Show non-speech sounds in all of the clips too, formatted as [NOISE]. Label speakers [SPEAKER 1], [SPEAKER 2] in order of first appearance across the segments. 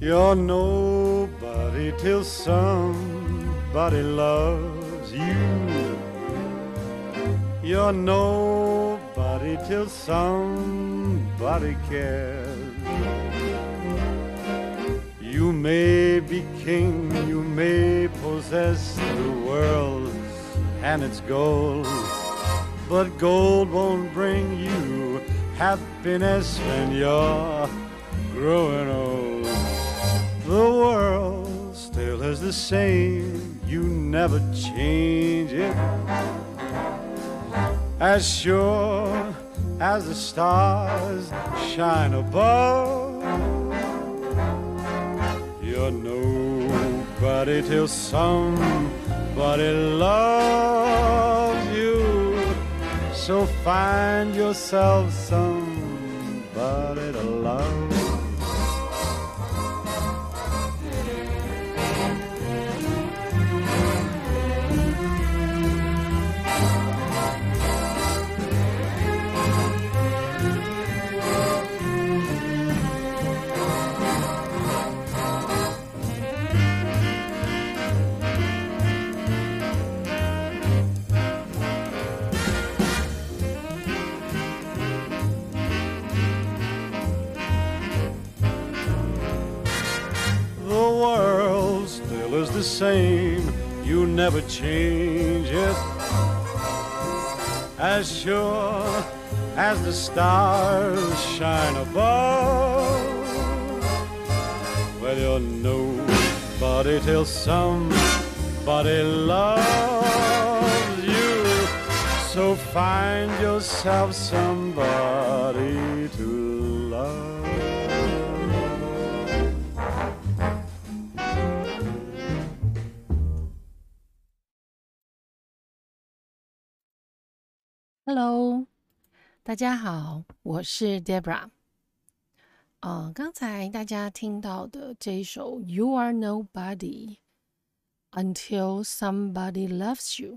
[SPEAKER 1] You're nobody till somebody loves you. You're nobody till somebody cares. You may be king, you may possess the world and its gold, but gold won't bring you happiness when you're growing old. The world still is the same, you never change it. As sure as the stars shine above, you're nobody till somebody loves you. So find yourself somebody the same, you never change it. As sure as the stars shine above. Well, you're nobody till somebody loves you. So find yourself somebody to love.
[SPEAKER 2] Hello，大家好，我是 Debra。呃，刚才大家听到的这一首《You Are Nobody Until Somebody Loves You》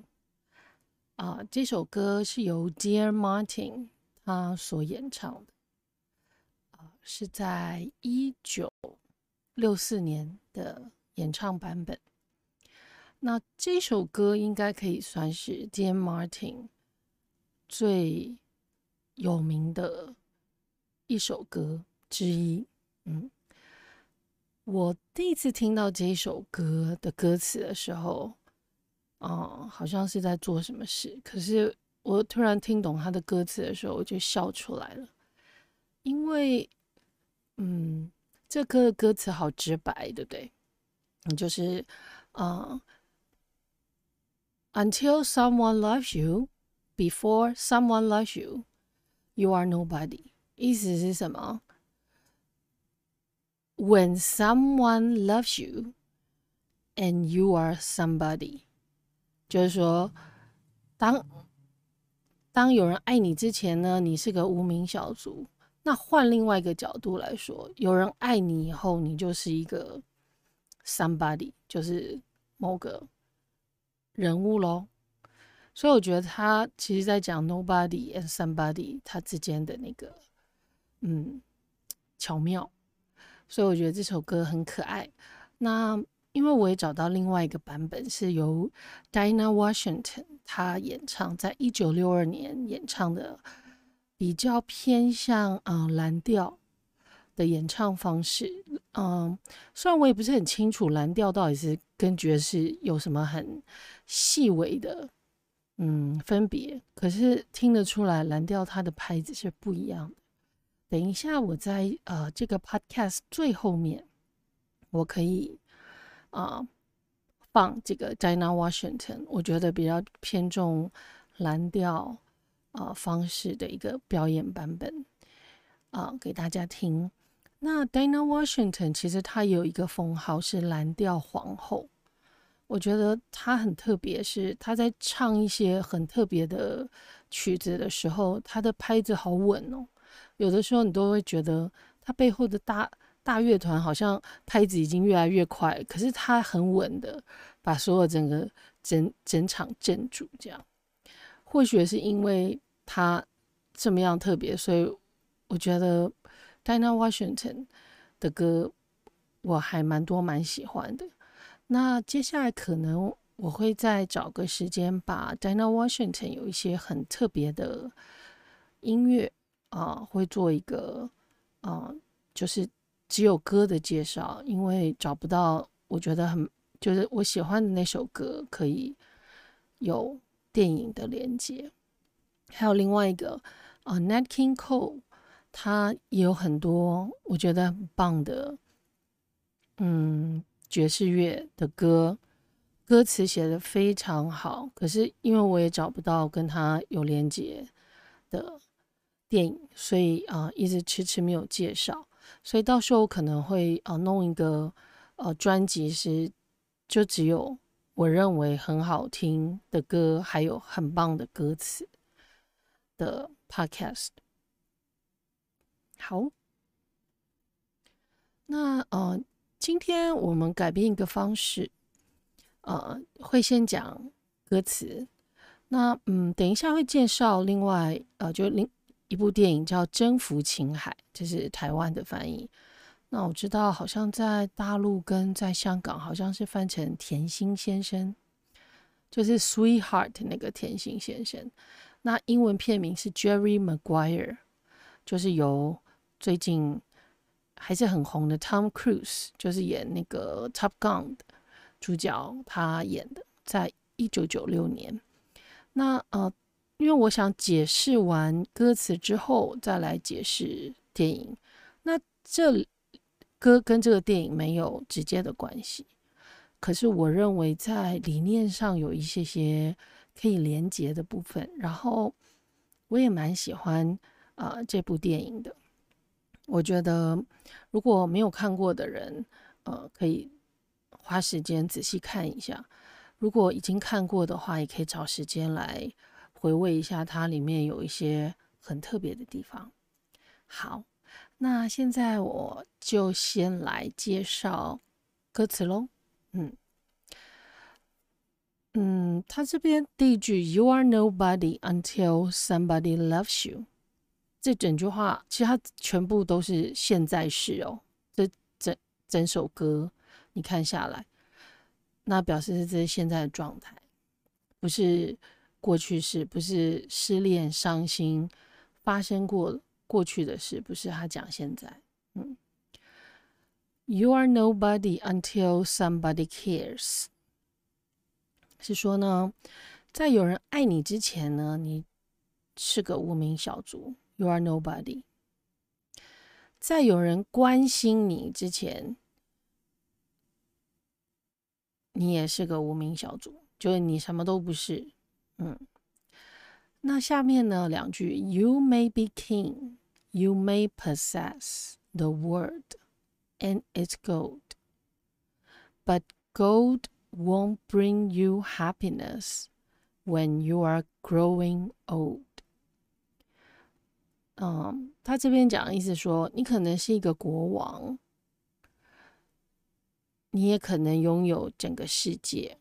[SPEAKER 2] 啊、这首歌是由 Dear Martin 他所演唱的，啊、是在一九六四年的演唱版本。那这首歌应该可以算是 Dear Martin 最有名的一首歌之一。嗯，我第一次听到这一首歌的歌词的时候，嗯，好像是在做什么事，可是我突然听懂他的歌词的时候，我就笑出来了，因为，嗯，这歌的歌词好直白，对不对？嗯，就是，嗯，Until someone loves you。Before someone loves you, you are nobody。意思是什么？When someone loves you, and you are somebody，就是说，当当有人爱你之前呢，你是个无名小卒。那换另外一个角度来说，有人爱你以后，你就是一个 somebody，就是某个人物喽。所以我觉得他其实在讲 nobody and somebody 他之间的那个嗯巧妙，所以我觉得这首歌很可爱。那因为我也找到另外一个版本是由 Diana Washington 她演唱，在一九六二年演唱的，比较偏向嗯、呃蓝调的演唱方式。嗯，虽然我也不是很清楚蓝调到底是跟爵士有什么很细微的。嗯，分别，可是听得出来蓝调它的拍子是不一样的。等一下，我在呃这个 podcast 最后面，我可以啊、放这个 Dina Washington，我觉得比较偏重蓝调啊、呃方式的一个表演版本啊、给大家听。那 Dina Washington 其实她有一个封号是蓝调皇后。我觉得他很特别，是他在唱一些很特别的曲子的时候，他的拍子好稳哦。有的时候你都会觉得他背后的大大乐团好像拍子已经越来越快，可是他很稳的把所有整个整整场镇住。这样，或许是因为他这么样特别，所以我觉得 Dinah Washington 的歌我还蛮多蛮喜欢的。那接下来可能我会再找个时间，把 Dana Washington 有一些很特别的音乐啊，会做一个啊，就是只有歌的介绍，因为找不到我觉得很就是我喜欢的那首歌可以有电影的连接。还有另外一个啊，Nat King Cole，他也有很多我觉得很棒的，嗯。爵士乐的歌，歌词写的非常好，可是因为我也找不到跟他有连接的电影，所以啊一直迟迟没有介绍。所以到时候可能会啊弄一个呃专辑，是就只有我认为很好听的歌，还有很棒的歌词的 podcast。好，那呃。今天我们改变一个方式，呃，会先讲歌词。那嗯，等一下会介绍另外呃，就另一部电影叫《征服情海》，这是台湾的翻译。那我知道好像在大陆跟在香港好像是翻成甜心先生，就是 Sweetheart 那个甜心先生。那英文片名是 Jerry Maguire，就是由最近。还是很红的，Tom Cruise 就是演那个《Top Gun》的主角，他演的，在一九九六年。那呃，因为我想解释完歌词之后再来解释电影。那这歌跟这个电影没有直接的关系，可是我认为在理念上有一些些可以连接的部分。然后我也蛮喜欢啊这部电影的。我觉得，如果没有看过的人，呃，可以花时间仔细看一下；如果已经看过的话，也可以找时间来回味一下，它里面有一些很特别的地方。好，那现在我就先来介绍歌词喽。嗯嗯，他这边第一句 “You are nobody until somebody loves you”。这整句话其实它全部都是现在式哦。这整整首歌你看下来，那表示是这是现在的状态，不是过去式，不是失恋伤心发生过过去的事，不是他讲现在。嗯，You are nobody until somebody cares，是说呢，在有人爱你之前呢，你是个无名小卒。You are nobody。在有人关心你之前，你也是个无名小卒，就是你什么都不是。嗯，那下面呢两句：You may be king, you may possess the world and its gold, but gold won't bring you happiness when you are growing old. 嗯，他这边讲的意思说，你可能是一个国王，你也可能拥有整个世界，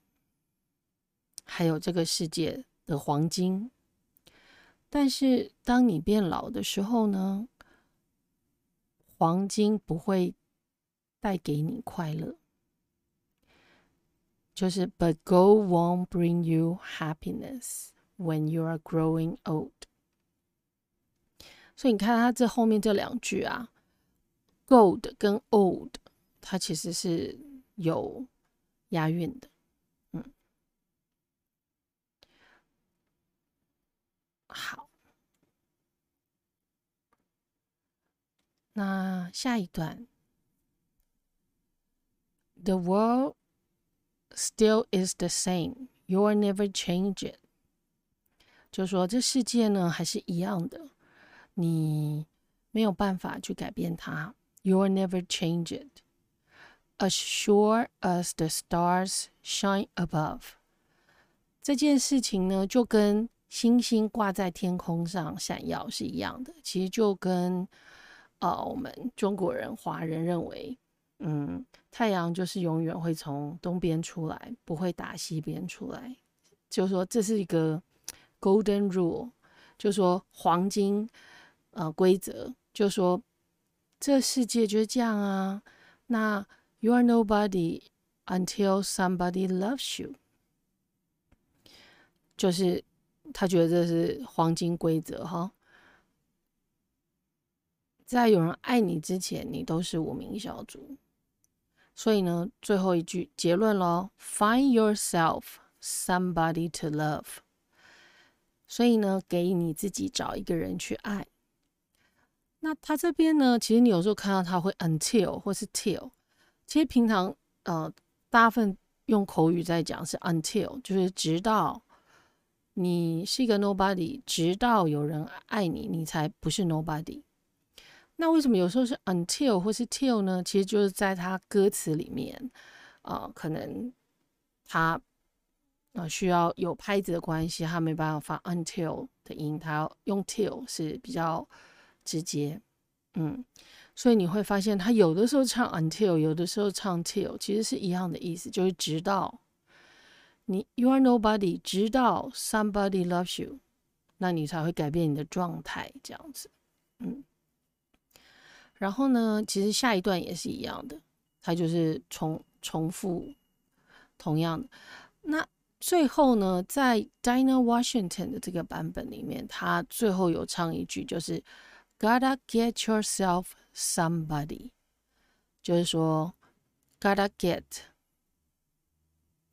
[SPEAKER 2] 还有这个世界的黄金。但是当你变老的时候呢，黄金不会带给你快乐，就是 But gold won't bring you happiness when you are growing old。所以你看，它这后面这两句啊，gold 跟 old，它其实是有押韵的。嗯，好，那下一段，The world still is the same, you will never change it。就说这世界呢还是一样的。你没有办法去改变它 You'll never change it. As sure as the stars shine above，这件事情呢，就跟星星挂在天空上闪耀是一样的。其实就跟呃，我们中国人、华人认为，嗯，太阳就是永远会从东边出来，不会打西边出来。就是说，这是一个 golden rule，就说黄金。呃，规则就说这世界就这样啊。那 You are nobody until somebody loves you。就是他觉得这是黄金规则哈。在有人爱你之前，你都是无名小卒。所以呢，最后一句结论咯 f i n d yourself somebody to love。所以呢，给你自己找一个人去爱。那他这边呢，其实你有时候看到他会 until 或是 till，其实平常呃大部分用口语在讲是 until，就是直到你是一个 nobody，直到有人爱你，你才不是 nobody。那为什么有时候是 until 或是 till 呢？其实就是在他歌词里面，呃，可能他呃需要有拍子的关系，他没办法发 until 的音，他用 till 是比较直接，嗯，所以你会发现他有的时候唱 until，有的时候唱 till，其实是一样的意思，就是直到你 you are nobody，直到 somebody loves you，那你才会改变你的状态，这样子，嗯。然后呢，其实下一段也是一样的，它就是重重复同样的。那最后呢，在 Dina Washington 的这个版本里面，他最后有唱一句，就是 "Gotta get yourself somebody"，就是说 "Gotta get"，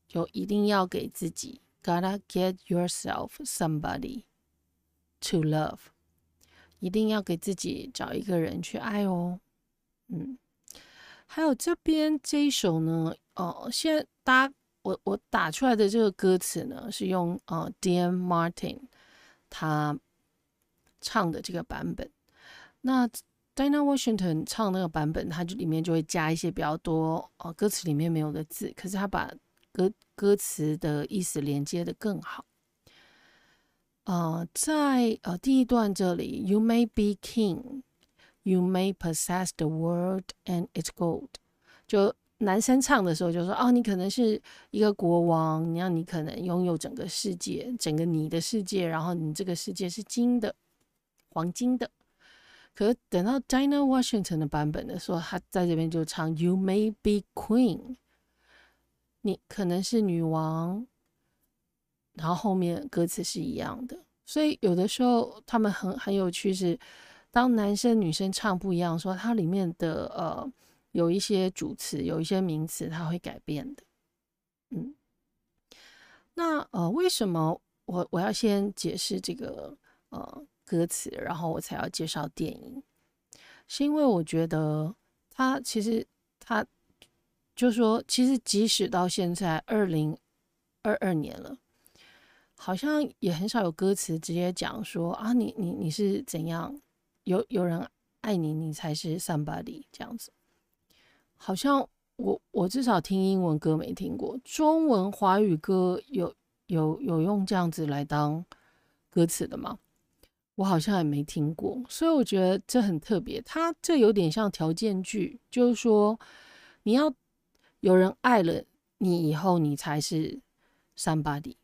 [SPEAKER 2] 就一定要给自己 "Gotta get yourself somebody to love"。一定要给自己找一个人去爱哦，嗯，还有这边这一首呢，哦，现在大家我我打出来的这个歌词呢，是用呃 Dan Martin 他唱的这个版本。那 Diana Washington 唱那个版本，它就里面就会加一些比较多哦歌词里面没有的字，可是他把歌歌词的意思连接的更好。呃，在呃第一段这里，You may be king, you may possess the world and its gold。就男生唱的时候就说，哦，你可能是一个国王，你要你可能拥有整个世界，整个你的世界，然后你这个世界是金的、黄金的。可等到 Dina Washington 的版本的时候，他在这边就唱 You may be queen，你可能是女王。然后后面歌词是一样的，所以有的时候他们很很有趣，是当男生女生唱不一样，说它里面的呃有一些主词，有一些名词，它会改变的。嗯，那呃为什么我我要先解释这个呃歌词，然后我才要介绍电影？是因为我觉得他其实他就说，其实即使到现在二零二二年了。好像也很少有歌词直接讲说啊，你你你是怎样，有有人爱你，你才是 somebody 这样子。好像我我至少听英文歌没听过，中文华语歌有有有用这样子来当歌词的吗？我好像也没听过，所以我觉得这很特别。它这有点像条件句，就是说你要有人爱了你以后，你才是 somebody。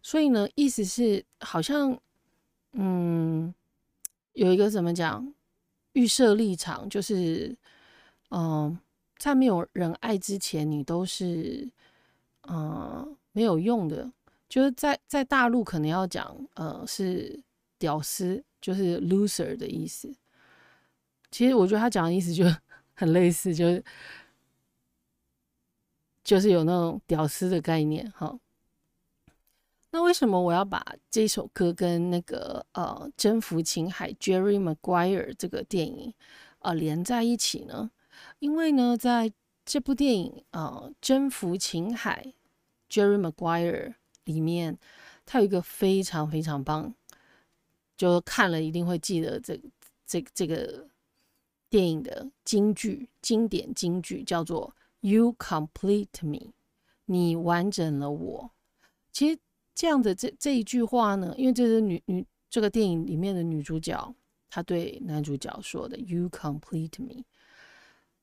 [SPEAKER 2] 所以呢，意思是好像，嗯，有一个怎么讲，预设立场，就是，嗯，在没有人爱之前，你都是，嗯，没有用的。就是在在大陆可能要讲，呃，是屌丝，就是 loser 的意思。其实我觉得他讲的意思就 [LAUGHS] 很类似，就是就是有那种屌丝的概念，哈。那为什么我要把这首歌跟那个呃《征服情海》Jerry Maguire 这个电影呃连在一起呢？因为呢，在这部电影呃《征服情海》Jerry Maguire 里面，它有一个非常非常棒，就看了一定会记得这这这个电影的金句，经典金句叫做 “You complete me”，你完整了我。其实。这样的这这一句话呢，因为这是女女这个电影里面的女主角，她对男主角说的 “You complete me”。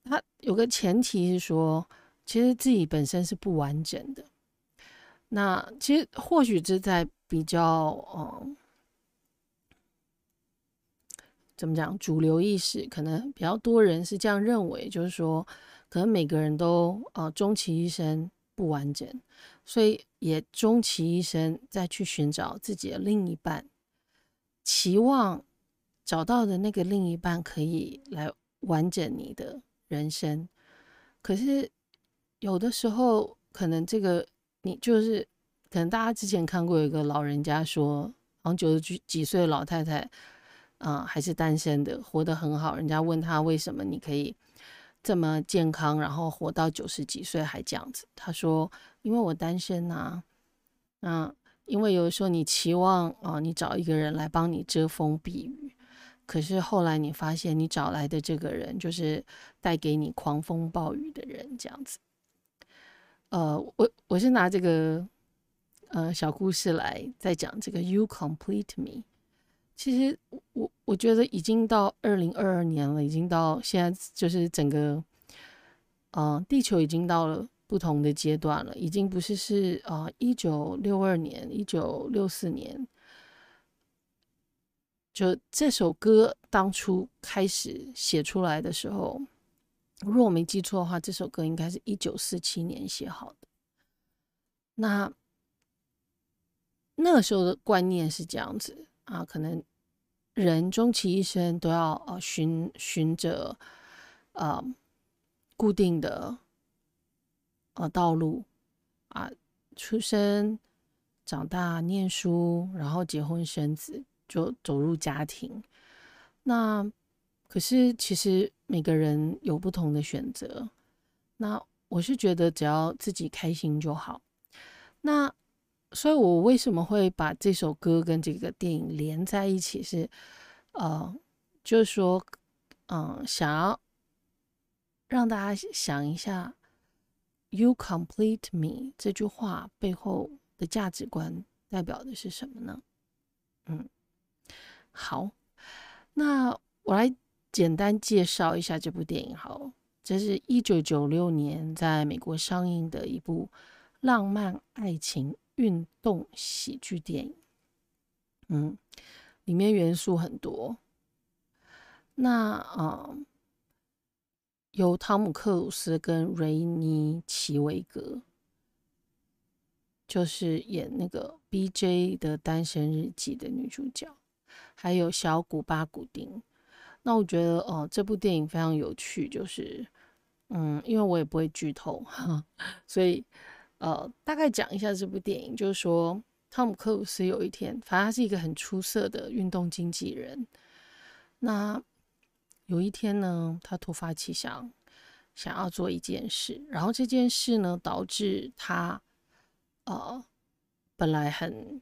[SPEAKER 2] 她有个前提是说，其实自己本身是不完整的。那其实或许是在比较嗯，怎么讲，主流意识可能比较多人是这样认为，就是说，可能每个人都呃终其一生不完整，所以也终其一生再去寻找自己的另一半，期望找到的那个另一半可以来完整你的人生。可是有的时候，可能这个你就是，可能大家之前看过有一个老人家说，好像九十几几岁的老太太。啊，还是单身的，活得很好。人家问他为什么你可以这么健康，然后活到九十几岁还这样子？他说：“因为我单身呐。”嗯，因为有时候你期望啊，你找一个人来帮你遮风避雨，可是后来你发现你找来的这个人就是带给你狂风暴雨的人，这样子。呃，我我是拿这个呃小故事来再讲这个 “You complete me”。其实我我觉得已经到二零二二年了，已经到现在就是整个，呃，地球已经到了不同的阶段了，已经不是是啊一九六二年、一九六四年，就这首歌当初开始写出来的时候，如果我没记错的话，这首歌应该是一九四七年写好的。那那个时候的观念是这样子。啊，可能人终其一生都要呃循循着呃固定的呃道路啊，出生、长大、念书，然后结婚生子，就走入家庭。那可是其实每个人有不同的选择。那我是觉得只要自己开心就好。那。所以，我为什么会把这首歌跟这个电影连在一起？是，呃，就是说，嗯，想要让大家想一下，“You complete me” 这句话背后的价值观代表的是什么呢？嗯，好，那我来简单介绍一下这部电影。好，这是一九九六年在美国上映的一部浪漫爱情。运动喜剧电影，嗯，里面元素很多。那啊，由汤姆克鲁斯跟瑞妮奇维格，就是演那个 B.J. 的单身日记的女主角，还有小古巴古丁。那我觉得哦，这部电影非常有趣，就是嗯，因为我也不会剧透哈，[LAUGHS] 所以。呃，大概讲一下这部电影，就是说，汤姆克鲁斯有一天，反正他是一个很出色的运动经纪人。那有一天呢，他突发奇想，想要做一件事，然后这件事呢，导致他呃，本来很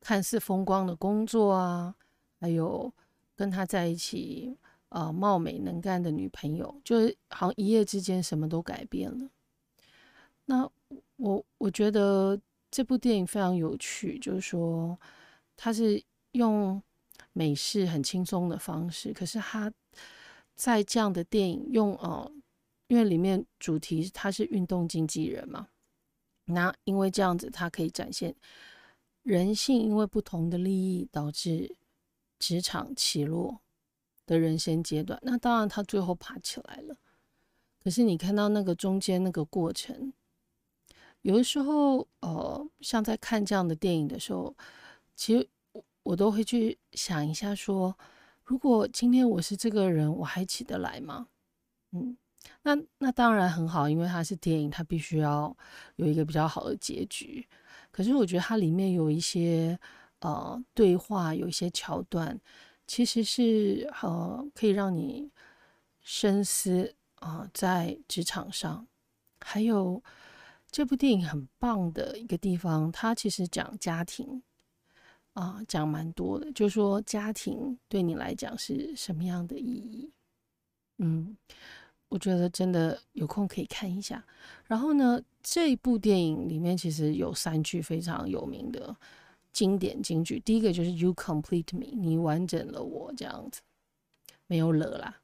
[SPEAKER 2] 看似风光的工作啊，还有跟他在一起呃貌美能干的女朋友，就是好像一夜之间什么都改变了。那我我觉得这部电影非常有趣，就是说它是用美式很轻松的方式，可是它在这样的电影用呃，因为里面主题他是运动经纪人嘛，那因为这样子，它可以展现人性因为不同的利益导致职场起落的人生阶段。那当然他最后爬起来了，可是你看到那个中间那个过程。有的时候，呃，像在看这样的电影的时候，其实我我都会去想一下，说如果今天我是这个人，我还起得来吗？嗯，那那当然很好，因为它是电影，它必须要有一个比较好的结局。可是我觉得它里面有一些呃对话，有一些桥段，其实是呃可以让你深思啊，在职场上还有。这部电影很棒的一个地方，它其实讲家庭啊，讲蛮多的，就是说家庭对你来讲是什么样的意义？嗯，我觉得真的有空可以看一下。然后呢，这部电影里面其实有三句非常有名的经典金句，第一个就是 “You complete me”，你完整了我，这样子没有了啦。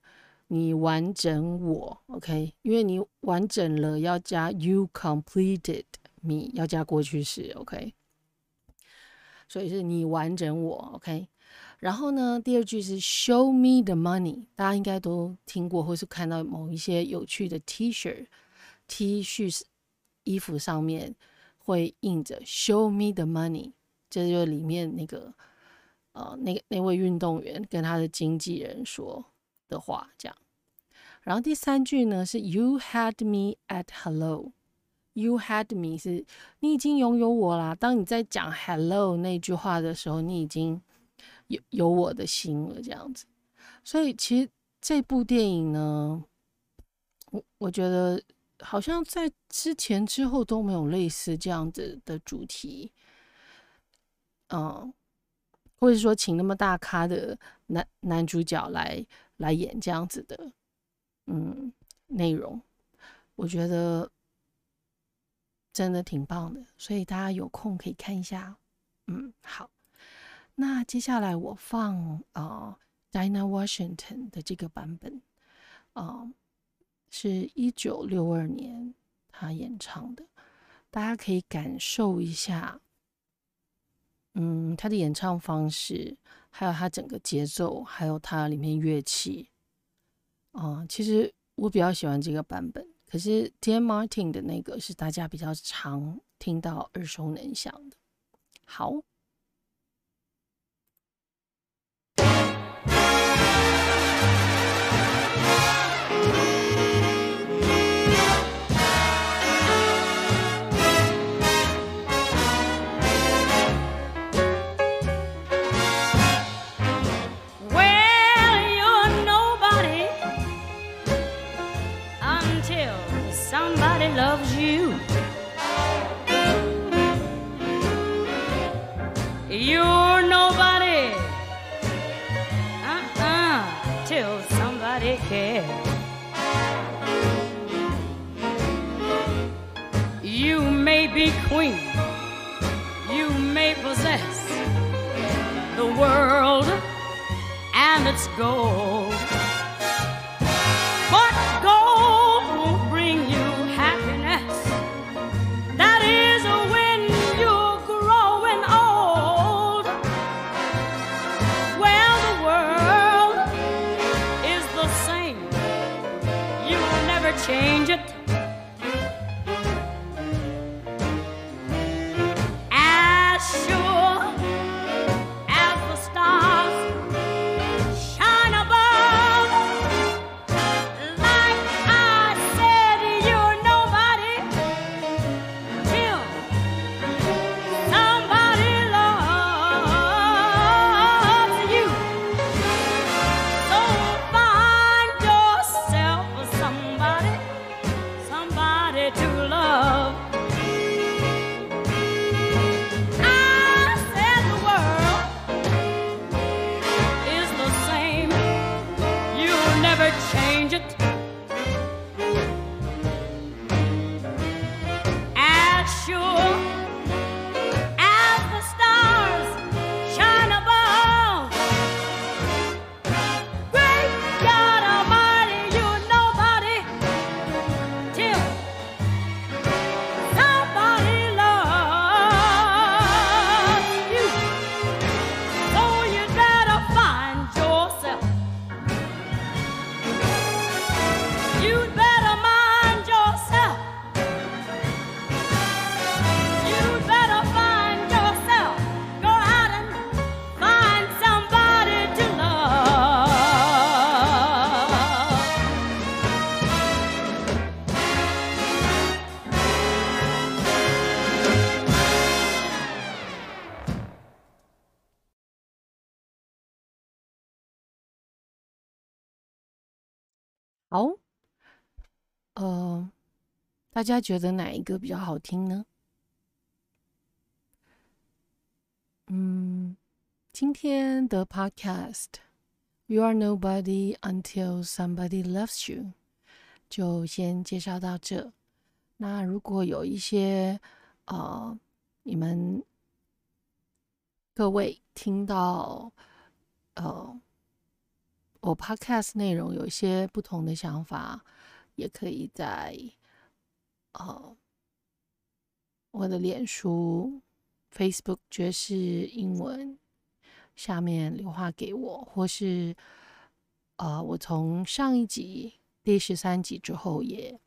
[SPEAKER 2] 你完整我，OK？因为你完整了，要加 you completed me，要加过去式，OK？所以是你完整我，OK？然后呢，第二句是 Show me the money，大家应该都听过，或是看到某一些有趣的 T 恤、T 恤衣服上面会印着 Show me the money，这就是里面那个呃那个那位运动员跟他的经纪人说的话，这样。然后第三句呢是 You had me at hello，You had me 是你已经拥有我啦。当你在讲 hello 那句话的时候，你已经有有我的心了，这样子。所以其实这部电影呢，我我觉得好像在之前之后都没有类似这样子的主题，嗯，或者说请那么大咖的男男主角来来演这样子的。嗯，内容我觉得真的挺棒的，所以大家有空可以看一下。嗯，好，那接下来我放啊，Dina Washington 的这个版本啊，是一九六二年他演唱的，大家可以感受一下，嗯，他的演唱方式，还有他整个节奏，还有他里面乐器。啊，其实我比较喜欢这个版本，可是 T. M. Martin 的那个是大家比较常听到、耳熟能详的。好。Oh. 呃，大家觉得哪一个比较好听呢？嗯，今天的 Podcast，You are nobody until somebody loves you，就先介绍到这。那如果有一些呃，你们各位听到呃，我 Podcast 内容有一些不同的想法。也可以在呃我的脸书 Facebook 爵士英文下面留话给我，或是呃，我从上一集第十三集之后也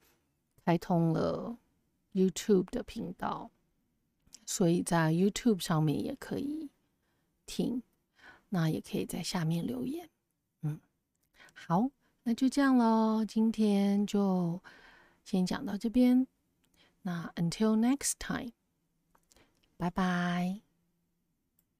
[SPEAKER 2] 开通了 YouTube 的频道，所以在 YouTube 上面也可以听，那也可以在下面留言。好，那就这样喽，今天就先讲到这边。那 Until next time，拜拜。